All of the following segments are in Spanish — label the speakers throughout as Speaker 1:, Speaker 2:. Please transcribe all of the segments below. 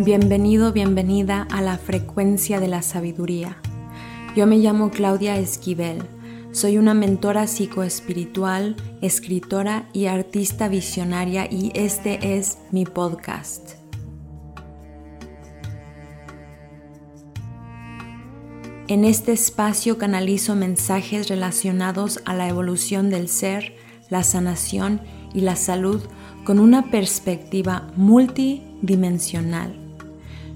Speaker 1: Bienvenido, bienvenida a la frecuencia de la sabiduría. Yo me llamo Claudia Esquivel. Soy una mentora psicoespiritual, escritora y artista visionaria y este es mi podcast. En este espacio canalizo mensajes relacionados a la evolución del ser, la sanación y la salud con una perspectiva multidimensional.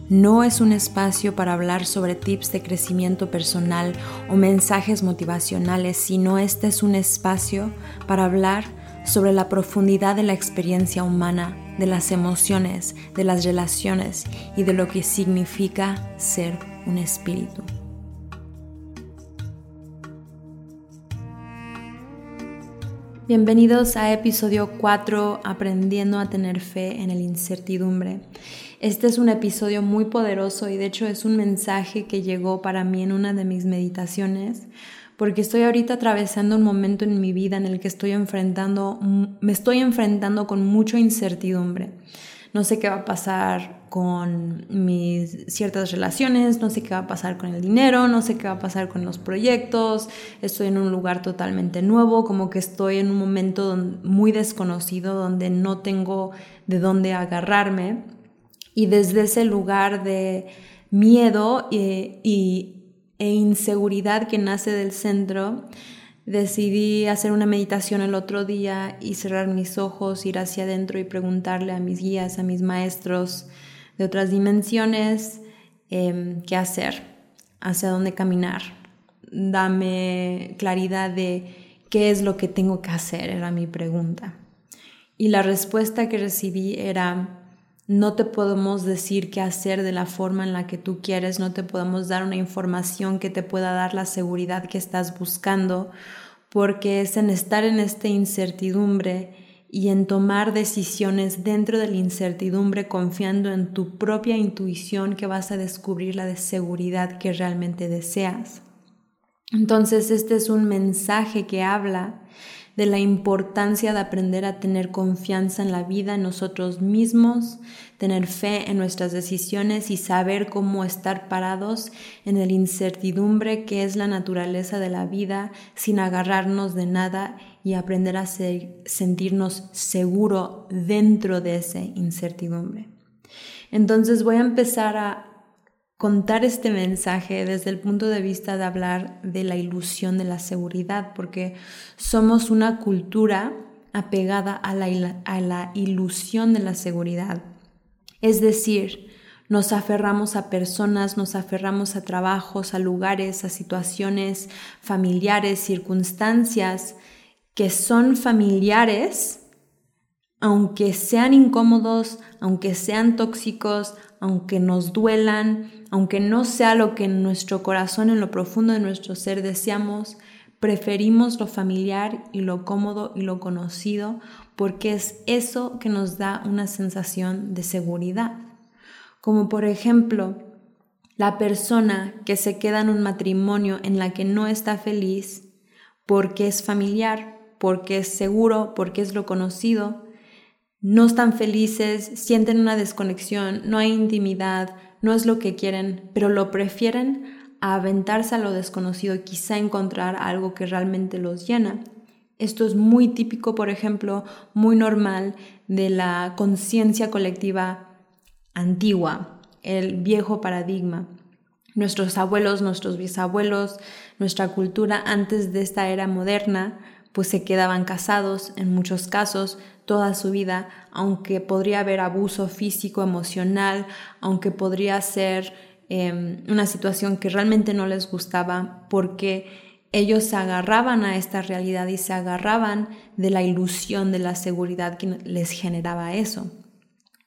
Speaker 1: No es un espacio para hablar sobre tips de crecimiento personal o mensajes motivacionales, sino este es un espacio para hablar sobre la profundidad de la experiencia humana, de las emociones, de las relaciones y de lo que significa ser un espíritu. Bienvenidos a episodio 4, Aprendiendo a tener fe en el incertidumbre. Este es un episodio muy poderoso y de hecho es un mensaje que llegó para mí en una de mis meditaciones porque estoy ahorita atravesando un momento en mi vida en el que estoy enfrentando, me estoy enfrentando con mucha incertidumbre. No sé qué va a pasar con mis ciertas relaciones, no sé qué va a pasar con el dinero, no sé qué va a pasar con los proyectos, estoy en un lugar totalmente nuevo, como que estoy en un momento muy desconocido donde no tengo de dónde agarrarme. Y desde ese lugar de miedo e, e inseguridad que nace del centro, Decidí hacer una meditación el otro día y cerrar mis ojos, ir hacia adentro y preguntarle a mis guías, a mis maestros de otras dimensiones em, qué hacer, hacia dónde caminar. Dame claridad de qué es lo que tengo que hacer, era mi pregunta. Y la respuesta que recibí era, no te podemos decir qué hacer de la forma en la que tú quieres, no te podemos dar una información que te pueda dar la seguridad que estás buscando, porque es en estar en esta incertidumbre y en tomar decisiones dentro de la incertidumbre confiando en tu propia intuición que vas a descubrir la de seguridad que realmente deseas. Entonces este es un mensaje que habla de la importancia de aprender a tener confianza en la vida, en nosotros mismos, tener fe en nuestras decisiones y saber cómo estar parados en el incertidumbre que es la naturaleza de la vida sin agarrarnos de nada y aprender a sentirnos seguro dentro de esa incertidumbre. Entonces voy a empezar a contar este mensaje desde el punto de vista de hablar de la ilusión de la seguridad, porque somos una cultura apegada a la, a la ilusión de la seguridad. Es decir, nos aferramos a personas, nos aferramos a trabajos, a lugares, a situaciones familiares, circunstancias que son familiares, aunque sean incómodos, aunque sean tóxicos, aunque nos duelan, aunque no sea lo que en nuestro corazón, en lo profundo de nuestro ser deseamos, preferimos lo familiar y lo cómodo y lo conocido porque es eso que nos da una sensación de seguridad. Como por ejemplo, la persona que se queda en un matrimonio en la que no está feliz porque es familiar, porque es seguro, porque es lo conocido, no están felices, sienten una desconexión, no hay intimidad, no es lo que quieren, pero lo prefieren a aventarse a lo desconocido y quizá encontrar algo que realmente los llena. Esto es muy típico, por ejemplo, muy normal de la conciencia colectiva antigua, el viejo paradigma. Nuestros abuelos, nuestros bisabuelos, nuestra cultura antes de esta era moderna, pues se quedaban casados en muchos casos, toda su vida, aunque podría haber abuso físico, emocional, aunque podría ser em, una situación que realmente no les gustaba, porque ellos se agarraban a esta realidad y se agarraban de la ilusión de la seguridad que les generaba eso.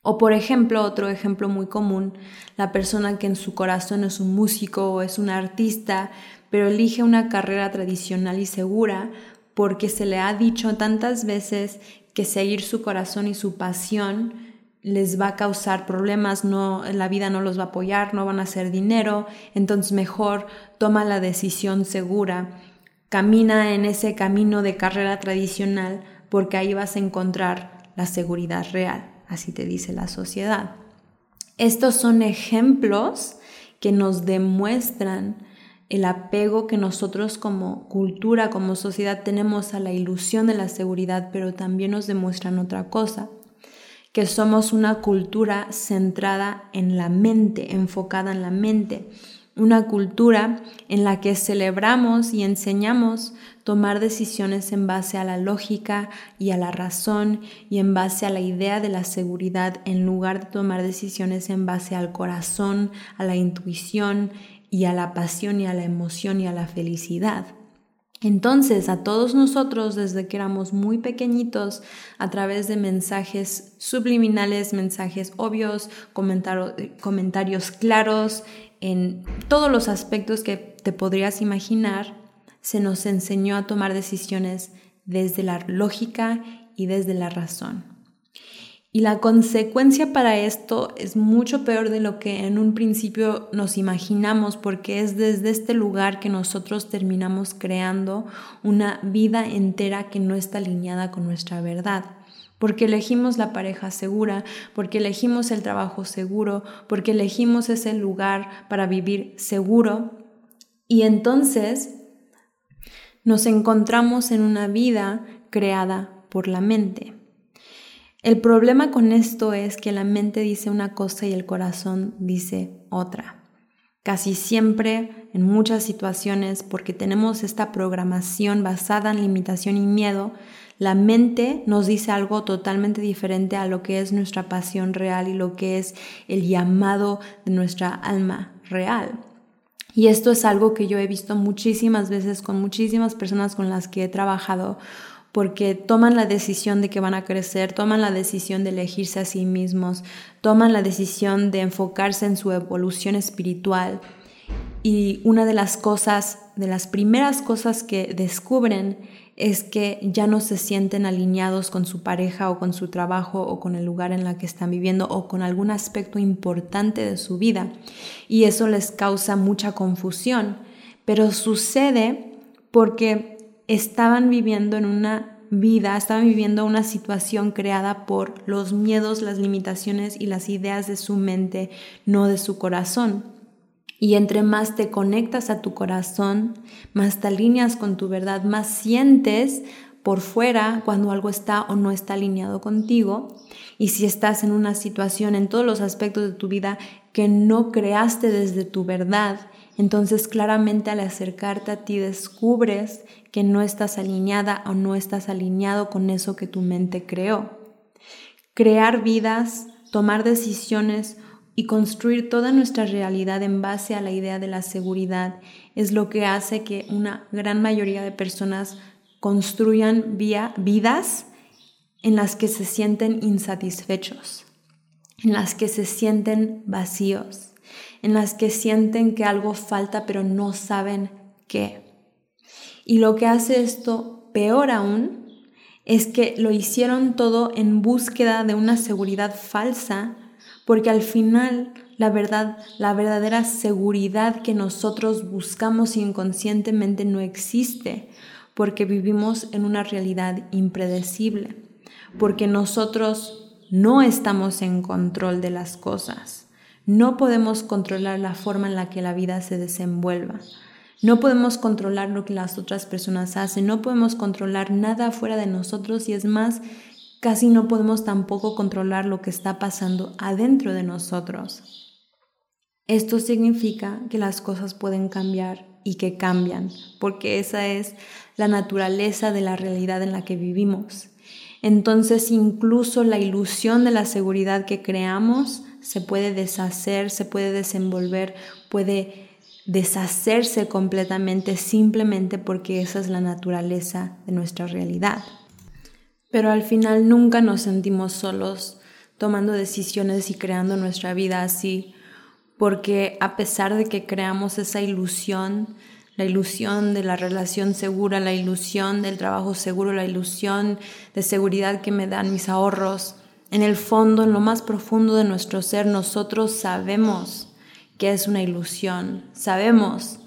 Speaker 1: O por ejemplo, otro ejemplo muy común, la persona que en su corazón es un músico o es un artista, pero elige una carrera tradicional y segura porque se le ha dicho tantas veces que seguir su corazón y su pasión les va a causar problemas, no, la vida no los va a apoyar, no van a hacer dinero, entonces mejor toma la decisión segura, camina en ese camino de carrera tradicional porque ahí vas a encontrar la seguridad real, así te dice la sociedad. Estos son ejemplos que nos demuestran el apego que nosotros como cultura, como sociedad tenemos a la ilusión de la seguridad, pero también nos demuestran otra cosa, que somos una cultura centrada en la mente, enfocada en la mente, una cultura en la que celebramos y enseñamos tomar decisiones en base a la lógica y a la razón y en base a la idea de la seguridad en lugar de tomar decisiones en base al corazón, a la intuición y a la pasión y a la emoción y a la felicidad. Entonces, a todos nosotros, desde que éramos muy pequeñitos, a través de mensajes subliminales, mensajes obvios, comentarios claros, en todos los aspectos que te podrías imaginar, se nos enseñó a tomar decisiones desde la lógica y desde la razón. Y la consecuencia para esto es mucho peor de lo que en un principio nos imaginamos, porque es desde este lugar que nosotros terminamos creando una vida entera que no está alineada con nuestra verdad. Porque elegimos la pareja segura, porque elegimos el trabajo seguro, porque elegimos ese lugar para vivir seguro. Y entonces nos encontramos en una vida creada por la mente. El problema con esto es que la mente dice una cosa y el corazón dice otra. Casi siempre, en muchas situaciones, porque tenemos esta programación basada en limitación y miedo, la mente nos dice algo totalmente diferente a lo que es nuestra pasión real y lo que es el llamado de nuestra alma real. Y esto es algo que yo he visto muchísimas veces con muchísimas personas con las que he trabajado porque toman la decisión de que van a crecer, toman la decisión de elegirse a sí mismos, toman la decisión de enfocarse en su evolución espiritual. Y una de las cosas, de las primeras cosas que descubren es que ya no se sienten alineados con su pareja o con su trabajo o con el lugar en el que están viviendo o con algún aspecto importante de su vida. Y eso les causa mucha confusión. Pero sucede porque estaban viviendo en una vida, estaban viviendo una situación creada por los miedos, las limitaciones y las ideas de su mente, no de su corazón. Y entre más te conectas a tu corazón, más te alineas con tu verdad, más sientes por fuera cuando algo está o no está alineado contigo. Y si estás en una situación en todos los aspectos de tu vida que no creaste desde tu verdad, entonces claramente al acercarte a ti descubres que no estás alineada o no estás alineado con eso que tu mente creó. Crear vidas, tomar decisiones y construir toda nuestra realidad en base a la idea de la seguridad es lo que hace que una gran mayoría de personas construyan vidas en las que se sienten insatisfechos, en las que se sienten vacíos, en las que sienten que algo falta pero no saben qué. Y lo que hace esto peor aún es que lo hicieron todo en búsqueda de una seguridad falsa, porque al final la verdad, la verdadera seguridad que nosotros buscamos inconscientemente no existe, porque vivimos en una realidad impredecible, porque nosotros no estamos en control de las cosas. No podemos controlar la forma en la que la vida se desenvuelva. No podemos controlar lo que las otras personas hacen, no podemos controlar nada fuera de nosotros y es más, casi no podemos tampoco controlar lo que está pasando adentro de nosotros. Esto significa que las cosas pueden cambiar y que cambian, porque esa es la naturaleza de la realidad en la que vivimos. Entonces incluso la ilusión de la seguridad que creamos se puede deshacer, se puede desenvolver, puede deshacerse completamente simplemente porque esa es la naturaleza de nuestra realidad. Pero al final nunca nos sentimos solos tomando decisiones y creando nuestra vida así, porque a pesar de que creamos esa ilusión, la ilusión de la relación segura, la ilusión del trabajo seguro, la ilusión de seguridad que me dan mis ahorros, en el fondo, en lo más profundo de nuestro ser, nosotros sabemos que es una ilusión. Sabemos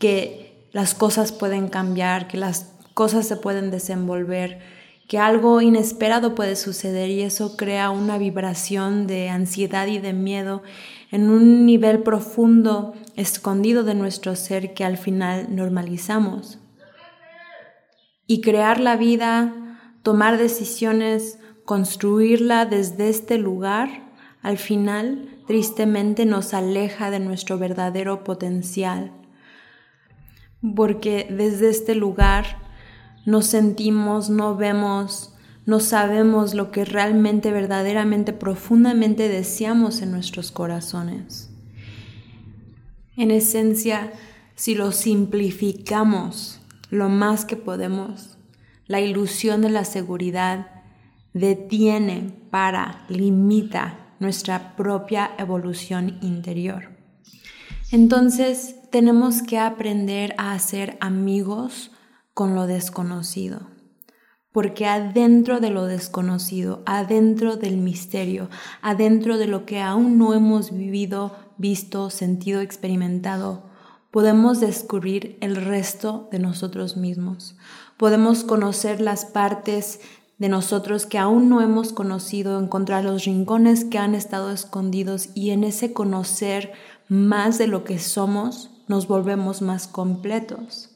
Speaker 1: que las cosas pueden cambiar, que las cosas se pueden desenvolver, que algo inesperado puede suceder y eso crea una vibración de ansiedad y de miedo en un nivel profundo, escondido de nuestro ser que al final normalizamos. Y crear la vida, tomar decisiones, construirla desde este lugar, al final tristemente nos aleja de nuestro verdadero potencial. Porque desde este lugar no sentimos, no vemos, no sabemos lo que realmente, verdaderamente, profundamente deseamos en nuestros corazones. En esencia, si lo simplificamos lo más que podemos, la ilusión de la seguridad detiene, para, limita nuestra propia evolución interior. Entonces tenemos que aprender a hacer amigos con lo desconocido. Porque adentro de lo desconocido, adentro del misterio, adentro de lo que aún no hemos vivido, visto, sentido, experimentado, podemos descubrir el resto de nosotros mismos. Podemos conocer las partes de nosotros que aún no hemos conocido, encontrar los rincones que han estado escondidos y en ese conocer más de lo que somos nos volvemos más completos.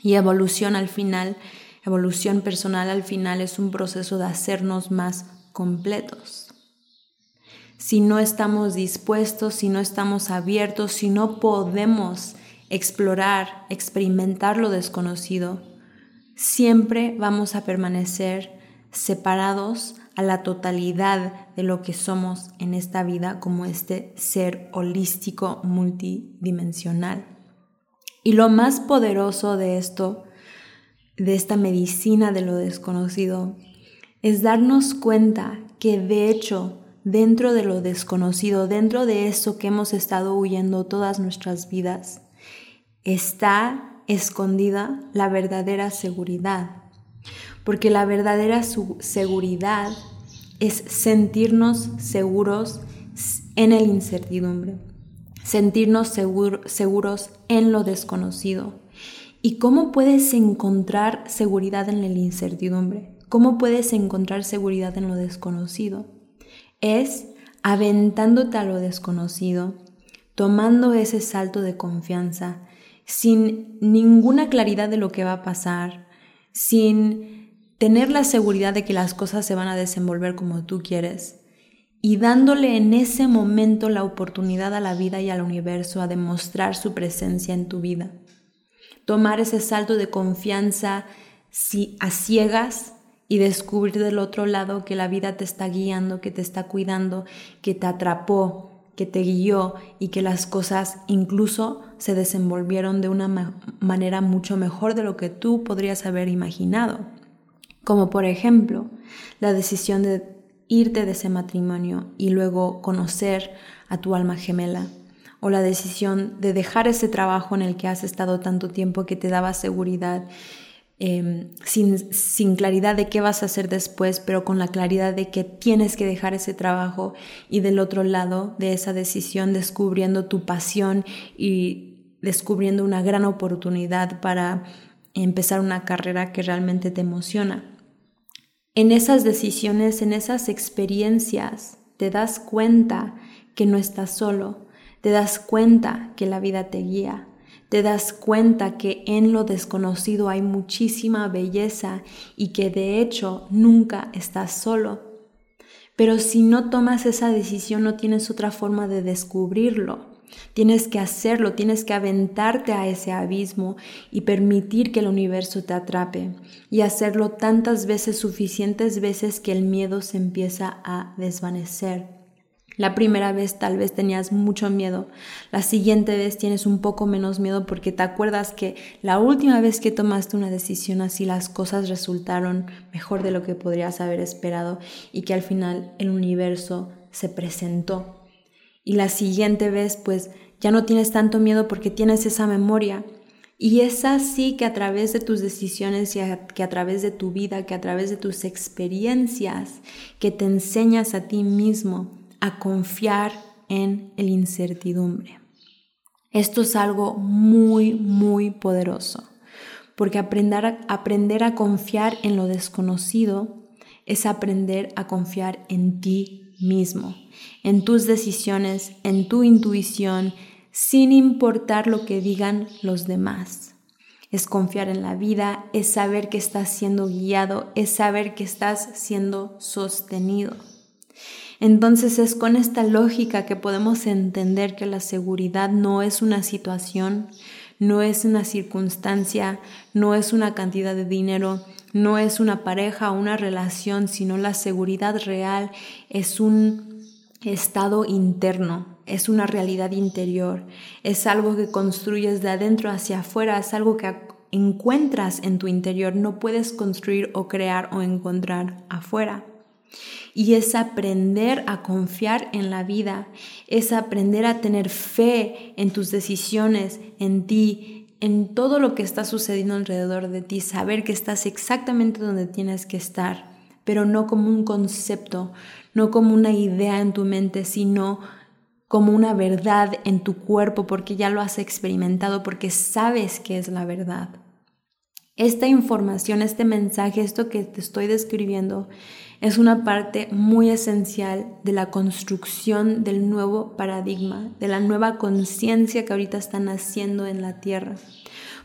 Speaker 1: Y evolución al final, evolución personal al final es un proceso de hacernos más completos. Si no estamos dispuestos, si no estamos abiertos, si no podemos explorar, experimentar lo desconocido, siempre vamos a permanecer separados a la totalidad de lo que somos en esta vida como este ser holístico multidimensional. Y lo más poderoso de esto, de esta medicina de lo desconocido, es darnos cuenta que de hecho dentro de lo desconocido, dentro de eso que hemos estado huyendo todas nuestras vidas, está escondida la verdadera seguridad. Porque la verdadera seguridad es sentirnos seguros en el incertidumbre sentirnos seguros en lo desconocido. ¿Y cómo puedes encontrar seguridad en la incertidumbre? ¿Cómo puedes encontrar seguridad en lo desconocido? Es aventándote a lo desconocido, tomando ese salto de confianza, sin ninguna claridad de lo que va a pasar, sin tener la seguridad de que las cosas se van a desenvolver como tú quieres, y dándole en ese momento la oportunidad a la vida y al universo a demostrar su presencia en tu vida. Tomar ese salto de confianza si a ciegas y descubrir del otro lado que la vida te está guiando, que te está cuidando, que te atrapó, que te guió y que las cosas incluso se desenvolvieron de una manera mucho mejor de lo que tú podrías haber imaginado. Como por ejemplo, la decisión de irte de ese matrimonio y luego conocer a tu alma gemela o la decisión de dejar ese trabajo en el que has estado tanto tiempo que te daba seguridad, em, sin, sin, claridad de qué vas a hacer después, pero con la claridad de que tienes que dejar ese trabajo y del otro lado de esa decisión descubriendo tu pasión y descubriendo una gran oportunidad para empezar una carrera que realmente te emociona en esas decisiones, en esas experiencias, te das cuenta que no estás solo, te das cuenta que la vida te guía, te das cuenta que en lo desconocido hay muchísima belleza y que de hecho nunca estás solo. Pero si no tomas esa decisión no tienes otra forma de descubrirlo. Tienes que hacerlo, tienes que aventarte a ese abismo y permitir que el universo te atrape y hacerlo tantas veces, suficientes veces que el miedo se empieza a desvanecer. La primera vez tal vez tenías mucho miedo, la siguiente vez tienes un poco menos miedo porque te acuerdas que la última vez que tomaste una decisión así las cosas resultaron mejor de lo que podrías haber esperado y que al final el universo se presentó y la siguiente vez pues ya no tienes tanto miedo porque tienes esa memoria. Y es así que a través de tus decisiones y que a través de tu vida, que a través de tus experiencias, que te enseñas a ti mismo a confiar en el incertidumbre. Esto es algo muy, muy poderoso, porque aprender a, aprender a confiar en lo desconocido es aprender a confiar en ti mismo, en tus decisiones, en tu intuición, sin importar lo que digan los demás. Es confiar en la vida, es saber que estás siendo guiado, es saber que estás siendo sostenido. Entonces es con esta lógica que podemos entender que la seguridad no es una situación, no es una circunstancia, no es una cantidad de dinero, no es una pareja o una relación, sino la seguridad real es un estado interno, es una realidad interior, es algo que construyes de adentro hacia afuera, es algo que encuentras en tu interior, no puedes construir o crear o encontrar afuera. Y es aprender a confiar en la vida, es aprender a tener fe en tus decisiones, en ti, en todo lo que está sucediendo alrededor de ti, saber que estás exactamente donde tienes que estar, pero no como un concepto, no como una idea en tu mente, sino como una verdad en tu cuerpo porque ya lo has experimentado, porque sabes que es la verdad. Esta información, este mensaje, esto que te estoy describiendo, es una parte muy esencial de la construcción del nuevo paradigma, de la nueva conciencia que ahorita está naciendo en la Tierra.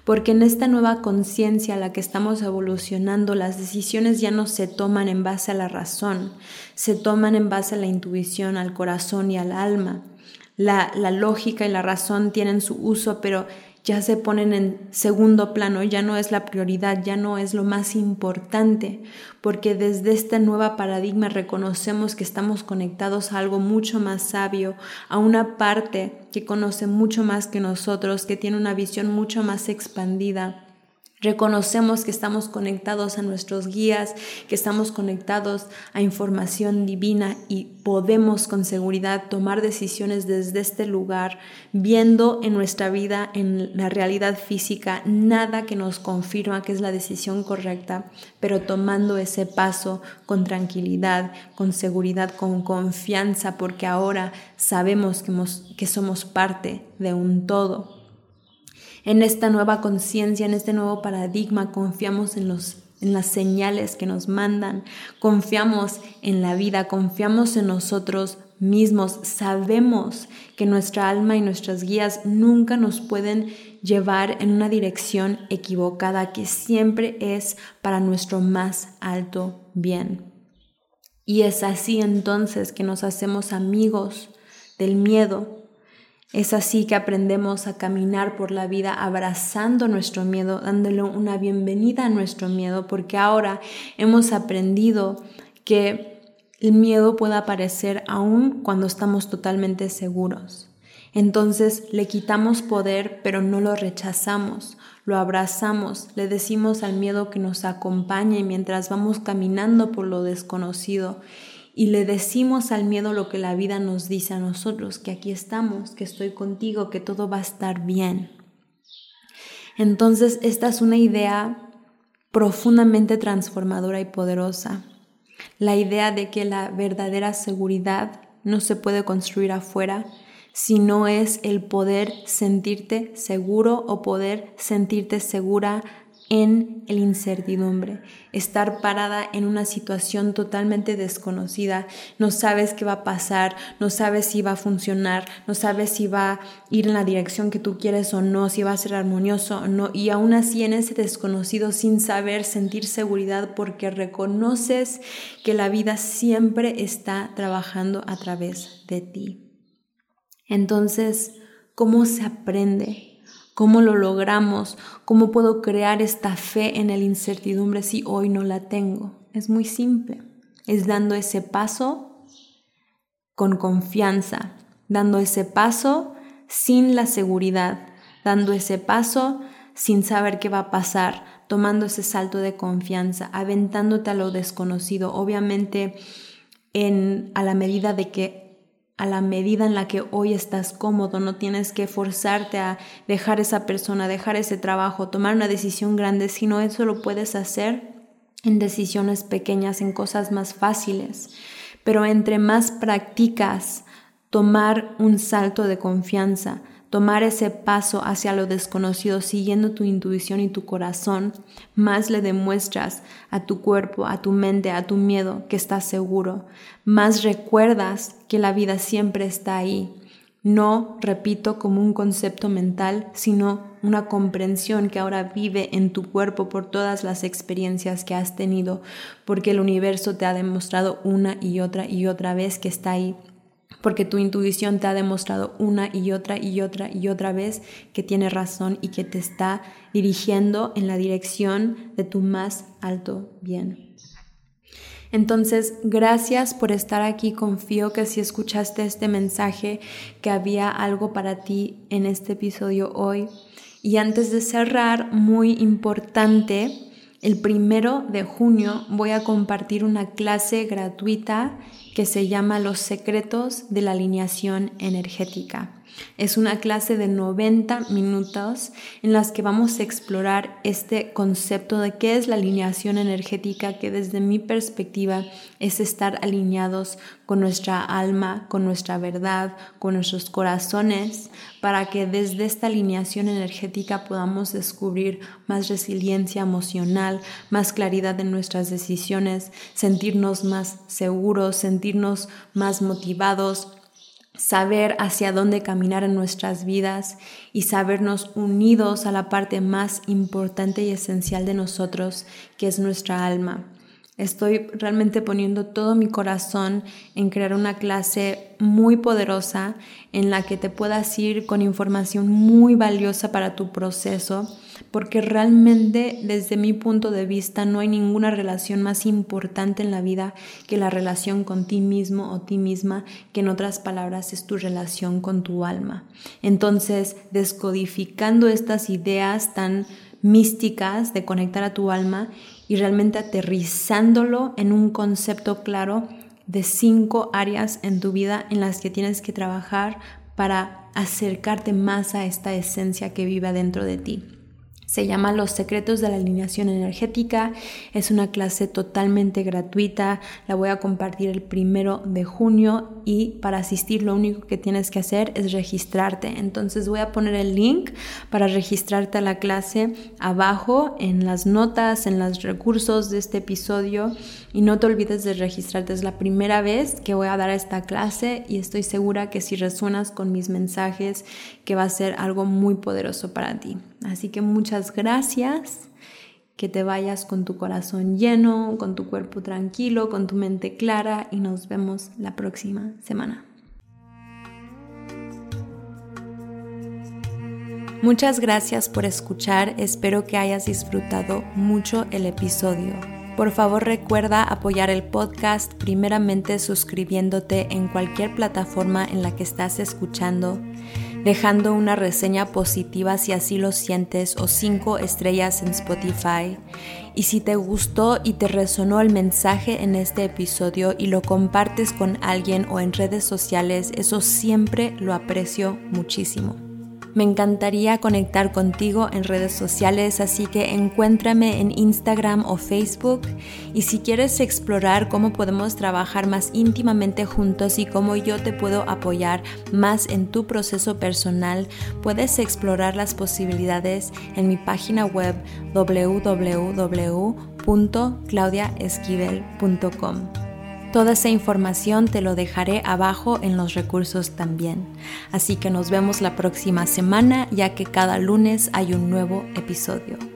Speaker 1: Porque en esta nueva conciencia a la que estamos evolucionando, las decisiones ya no se toman en base a la razón, se toman en base a la intuición, al corazón y al alma. La, la lógica y la razón tienen su uso, pero ya se ponen en segundo plano, ya no es la prioridad, ya no es lo más importante, porque desde esta nueva paradigma reconocemos que estamos conectados a algo mucho más sabio, a una parte que conoce mucho más que nosotros, que tiene una visión mucho más expandida Reconocemos que estamos conectados a nuestros guías, que estamos conectados a información divina y podemos con seguridad tomar decisiones desde este lugar, viendo en nuestra vida, en la realidad física, nada que nos confirma que es la decisión correcta, pero tomando ese paso con tranquilidad, con seguridad, con confianza, porque ahora sabemos que, que somos parte de un todo en esta nueva conciencia, en este nuevo paradigma, confiamos en los en las señales que nos mandan, confiamos en la vida, confiamos en nosotros mismos, sabemos que nuestra alma y nuestras guías nunca nos pueden llevar en una dirección equivocada, que siempre es para nuestro más alto bien. Y es así entonces que nos hacemos amigos del miedo, es así que aprendemos a caminar por la vida abrazando nuestro miedo, dándole una bienvenida a nuestro miedo, porque ahora hemos aprendido que el miedo puede aparecer aún cuando estamos totalmente seguros. Entonces le quitamos poder, pero no lo rechazamos, lo abrazamos, le decimos al miedo que nos acompañe mientras vamos caminando por lo desconocido y le decimos al miedo lo que la vida nos dice a nosotros, que aquí estamos, que estoy contigo, que todo va a estar bien. Entonces, esta es una idea profundamente transformadora y poderosa. La idea de que la verdadera seguridad no se puede construir afuera, sino es el poder sentirte seguro o poder sentirte segura en el incertidumbre, estar parada en una situación totalmente desconocida, no sabes qué va a pasar, no sabes si va a funcionar, no sabes si va a ir en la dirección que tú quieres o no, si va a ser armonioso o no, y aún así en ese desconocido sin saber sentir seguridad porque reconoces que la vida siempre está trabajando a través de ti. Entonces, ¿cómo se aprende? ¿Cómo lo logramos? ¿Cómo puedo crear esta fe en el incertidumbre si hoy no la tengo? Es muy simple. Es dando ese paso con confianza, dando ese paso sin la seguridad, dando ese paso sin saber qué va a pasar, tomando ese salto de confianza, aventándote a lo desconocido, obviamente en, a la medida de que a la medida en la que hoy estás cómodo, no tienes que forzarte a dejar esa persona, dejar ese trabajo, tomar una decisión grande, sino eso lo puedes hacer en decisiones pequeñas, en cosas más fáciles. Pero entre más practicas tomar un salto de confianza, tomar ese paso hacia lo desconocido siguiendo tu intuición y tu corazón, más le demuestras a tu cuerpo, a tu mente, a tu miedo que estás seguro, más recuerdas que la vida siempre está ahí. No, repito, como un concepto mental, sino una comprensión que ahora vive en tu cuerpo por todas las experiencias que has tenido, porque el universo te ha demostrado una y otra y otra vez que está ahí porque tu intuición te ha demostrado una y otra y otra y otra vez que tiene razón y que te está dirigiendo en la dirección de tu más alto bien. Entonces, gracias por estar aquí. Confío que si escuchaste este mensaje, que había algo para ti en este episodio hoy. Y antes de cerrar, muy importante, el primero de junio voy a compartir una clase gratuita que se llama Los secretos de la alineación energética. Es una clase de 90 minutos en las que vamos a explorar este concepto de qué es la alineación energética, que desde mi perspectiva es estar alineados con nuestra alma, con nuestra verdad, con nuestros corazones, para que desde esta alineación energética podamos descubrir más resiliencia emocional, más claridad en nuestras decisiones, sentirnos más seguros, sentirnos más motivados, saber hacia dónde caminar en nuestras vidas y sabernos unidos a la parte más importante y esencial de nosotros, que es nuestra alma. Estoy realmente poniendo todo mi corazón en crear una clase muy poderosa en la que te puedas ir con información muy valiosa para tu proceso, porque realmente desde mi punto de vista no hay ninguna relación más importante en la vida que la relación con ti mismo o ti misma, que en otras palabras es tu relación con tu alma. Entonces, descodificando estas ideas tan místicas de conectar a tu alma y realmente aterrizándolo en un concepto claro de cinco áreas en tu vida en las que tienes que trabajar para acercarte más a esta esencia que vive dentro de ti. Se llama Los secretos de la alineación energética. Es una clase totalmente gratuita. La voy a compartir el primero de junio y para asistir lo único que tienes que hacer es registrarte. Entonces voy a poner el link para registrarte a la clase abajo en las notas, en los recursos de este episodio. Y no te olvides de registrarte. Es la primera vez que voy a dar esta clase y estoy segura que si resuenas con mis mensajes, que va a ser algo muy poderoso para ti. Así que muchas gracias. Que te vayas con tu corazón lleno, con tu cuerpo tranquilo, con tu mente clara y nos vemos la próxima semana. Muchas gracias por escuchar, espero que hayas disfrutado mucho el episodio. Por favor recuerda apoyar el podcast primeramente suscribiéndote en cualquier plataforma en la que estás escuchando dejando una reseña positiva si así lo sientes o cinco estrellas en Spotify. Y si te gustó y te resonó el mensaje en este episodio y lo compartes con alguien o en redes sociales, eso siempre lo aprecio muchísimo. Me encantaría conectar contigo en redes sociales, así que encuéntrame en Instagram o Facebook. Y si quieres explorar cómo podemos trabajar más íntimamente juntos y cómo yo te puedo apoyar más en tu proceso personal, puedes explorar las posibilidades en mi página web www.claudiaesquivel.com. Toda esa información te lo dejaré abajo en los recursos también. Así que nos vemos la próxima semana ya que cada lunes hay un nuevo episodio.